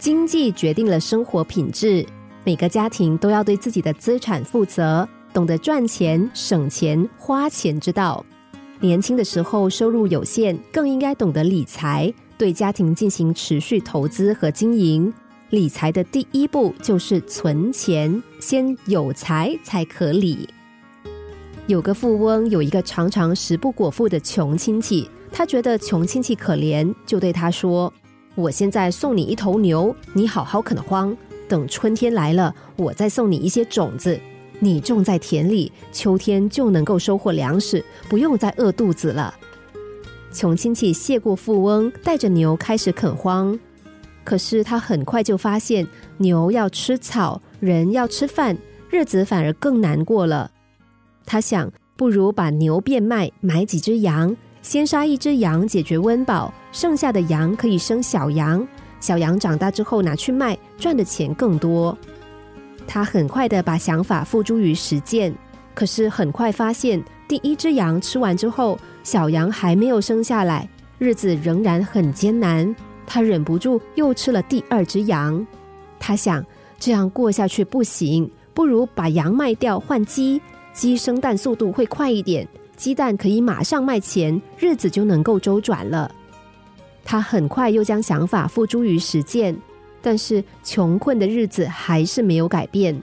经济决定了生活品质，每个家庭都要对自己的资产负责，懂得赚钱、省钱、花钱之道。年轻的时候收入有限，更应该懂得理财，对家庭进行持续投资和经营。理财的第一步就是存钱，先有财才可理。有个富翁有一个常常食不果腹的穷亲戚，他觉得穷亲戚可怜，就对他说：“我现在送你一头牛，你好好垦荒，等春天来了，我再送你一些种子。”你种在田里，秋天就能够收获粮食，不用再饿肚子了。穷亲戚谢过富翁，带着牛开始垦荒。可是他很快就发现，牛要吃草，人要吃饭，日子反而更难过了。他想，不如把牛变卖，买几只羊，先杀一只羊解决温饱，剩下的羊可以生小羊，小羊长大之后拿去卖，赚的钱更多。他很快的把想法付诸于实践，可是很快发现，第一只羊吃完之后，小羊还没有生下来，日子仍然很艰难。他忍不住又吃了第二只羊。他想，这样过下去不行，不如把羊卖掉换鸡，鸡生蛋速度会快一点，鸡蛋可以马上卖钱，日子就能够周转了。他很快又将想法付诸于实践。但是穷困的日子还是没有改变，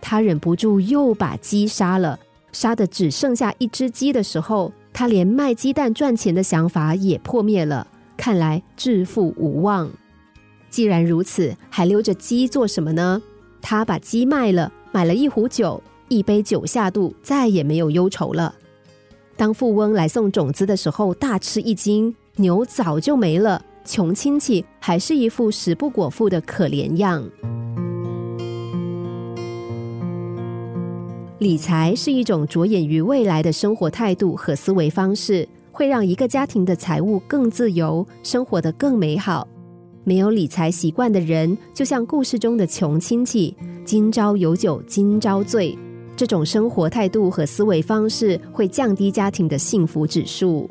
他忍不住又把鸡杀了，杀的只剩下一只鸡的时候，他连卖鸡蛋赚钱的想法也破灭了。看来致富无望。既然如此，还留着鸡做什么呢？他把鸡卖了，买了一壶酒，一杯酒下肚，再也没有忧愁了。当富翁来送种子的时候，大吃一惊，牛早就没了。穷亲戚还是一副食不果腹的可怜样。理财是一种着眼于未来的生活态度和思维方式，会让一个家庭的财务更自由，生活的更美好。没有理财习惯的人，就像故事中的穷亲戚，今朝有酒今朝醉。这种生活态度和思维方式会降低家庭的幸福指数。